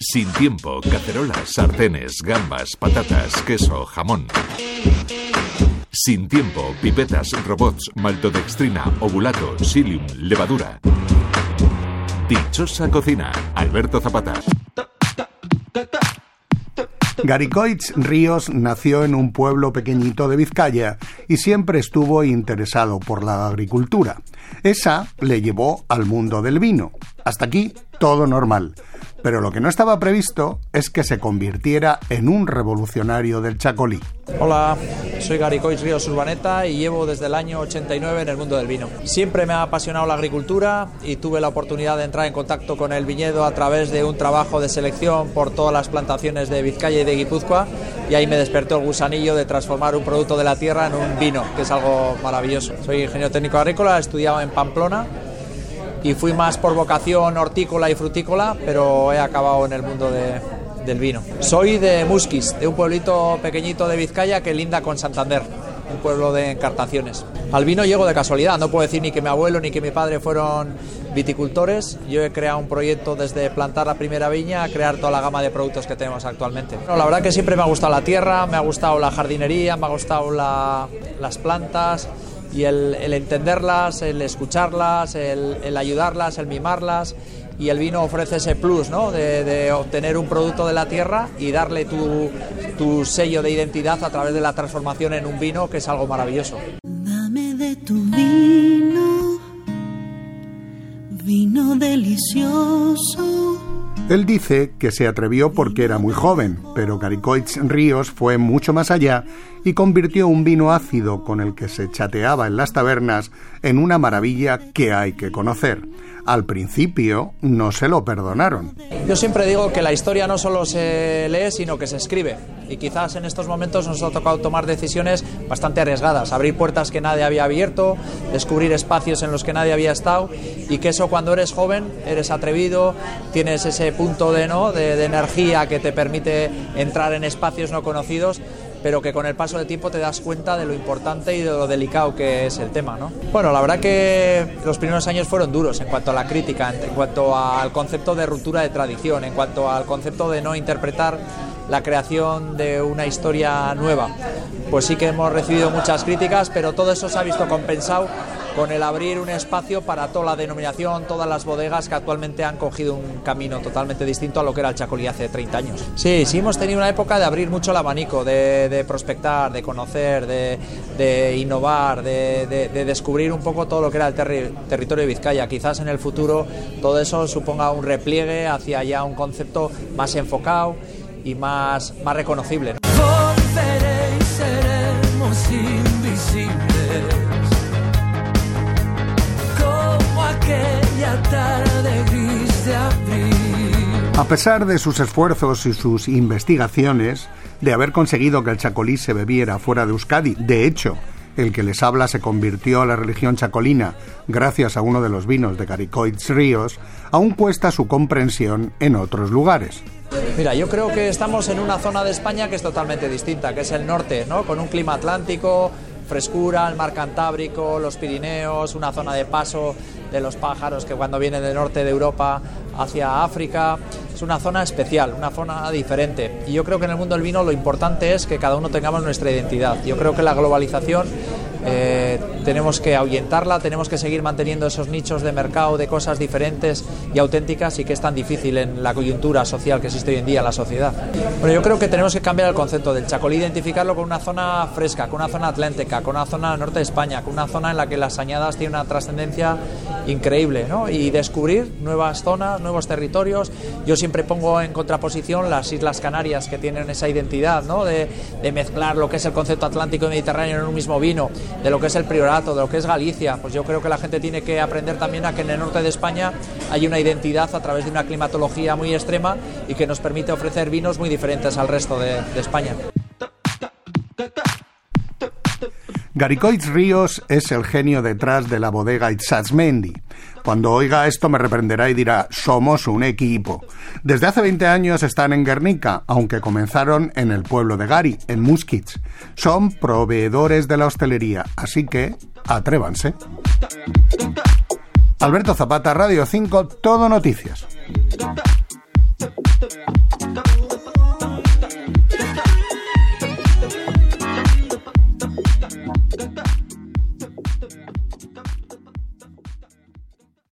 Sin tiempo, cacerolas, sartenes, gambas, patatas, queso, jamón. Sin tiempo, pipetas, robots, maltodextrina, ovulato, psyllium, levadura. Dichosa cocina, Alberto Zapata. Garicoitz Ríos nació en un pueblo pequeñito de Vizcaya y siempre estuvo interesado por la agricultura. Esa le llevó al mundo del vino. Hasta aquí todo normal. Pero lo que no estaba previsto es que se convirtiera en un revolucionario del chacolí. Hola, soy Garicois Ríos Urbaneta y llevo desde el año 89 en el mundo del vino. Siempre me ha apasionado la agricultura y tuve la oportunidad de entrar en contacto con el viñedo a través de un trabajo de selección por todas las plantaciones de Vizcaya y de Guipúzcoa y ahí me despertó el gusanillo de transformar un producto de la tierra en un vino, que es algo maravilloso. Soy ingeniero técnico agrícola, he estudiado en Pamplona y fui más por vocación hortícola y frutícola, pero he acabado en el mundo del vino. Soy de Musquis, de un pueblito pequeñito de Vizcaya que linda con Santander, un pueblo de encartaciones. Al vino llego de casualidad, no puedo decir ni que mi abuelo ni que mi padre fueron viticultores. Yo he creado un proyecto desde plantar la primera viña a crear toda la gama de productos que tenemos actualmente. la verdad que siempre me ha gustado la tierra, me ha gustado la jardinería, me ha gustado las plantas y el, entenderlas, el escucharlas, el, ayudarlas, el mimarlas y el vino ofrece ese plus ¿no? de, obtener un producto de la tierra y darle tu, tu, sello de identidad a través de la transformación en un vino que es algo maravilloso. Dame de tu vino, vino delicioso él dice que se atrevió porque era muy joven, pero Caricoitz Ríos fue mucho más allá y convirtió un vino ácido con el que se chateaba en las tabernas en una maravilla que hay que conocer al principio no se lo perdonaron. Yo siempre digo que la historia no solo se lee, sino que se escribe. Y quizás en estos momentos nos ha tocado tomar decisiones bastante arriesgadas, abrir puertas que nadie había abierto, descubrir espacios en los que nadie había estado y que eso cuando eres joven, eres atrevido, tienes ese punto de, ¿no? de energía que te permite entrar en espacios no conocidos, pero que con el paso del tiempo te das cuenta de lo importante y de lo delicado que es el tema. ¿no? Bueno, la verdad que los primeros años fueron duros en cuanto a la crítica, en cuanto al concepto de ruptura de tradición, en cuanto al concepto de no interpretar la creación de una historia nueva. Pues sí que hemos recibido muchas críticas, pero todo eso se ha visto compensado con el abrir un espacio para toda la denominación, todas las bodegas que actualmente han cogido un camino totalmente distinto a lo que era el Chacolí hace 30 años. Sí, sí hemos tenido una época de abrir mucho el abanico, de, prospectar, de conocer, de, innovar, de, descubrir un poco todo lo que era el territorio de Vizcaya. Quizás en el futuro todo eso suponga un repliegue hacia ya un concepto más enfocado y más, más reconocible. A pesar de sus esfuerzos y sus investigaciones, de haber conseguido que el chacolí se bebiera fuera de Euskadi, de hecho, el que les habla se convirtió a la religión chacolina gracias a uno de los vinos de Caricoids Ríos, aún cuesta su comprensión en otros lugares. Mira, yo creo que estamos en una zona de España que es totalmente distinta, que es el norte, ¿no? Con un clima atlántico, frescura, el mar Cantábrico, los Pirineos, una zona de paso de los pájaros que cuando vienen del norte de Europa hacia África. Es una zona especial, una zona diferente. Y yo creo que en el mundo del vino lo importante es que cada uno tengamos nuestra identidad. Yo creo que la globalización eh, tenemos que ahuyentarla, tenemos que seguir manteniendo esos nichos de mercado de cosas diferentes y auténticas y que es tan difícil en la coyuntura social que existe hoy en día la sociedad. Bueno, yo creo que tenemos que cambiar el concepto del Chacolí, identificarlo con una zona fresca, con una zona atlántica, con una zona norte de España, con una zona en la que las añadas tienen una trascendencia increíble ¿no? y descubrir nuevas zonas, nuevos territorios. Yo siempre pongo en contraposición las Islas Canarias que tienen esa identidad ¿no? de, de mezclar lo que es el concepto atlántico y mediterráneo en un mismo vino de lo que es el Priorato, de lo que es Galicia, pues yo creo que la gente tiene que aprender también a que en el norte de España hay una identidad a través de una climatología muy extrema y que nos permite ofrecer vinos muy diferentes al resto de, España. Garicoitz Ríos es el genio detrás de la bodega Itzazmendi. Cuando oiga esto me reprenderá y dirá, somos un equipo. Desde hace 20 años están en Guernica, aunque comenzaron en el pueblo de Gari, en Muskitz. Son proveedores de la hostelería, así que atrévanse. Alberto Zapata, Radio 5, Todo Noticias.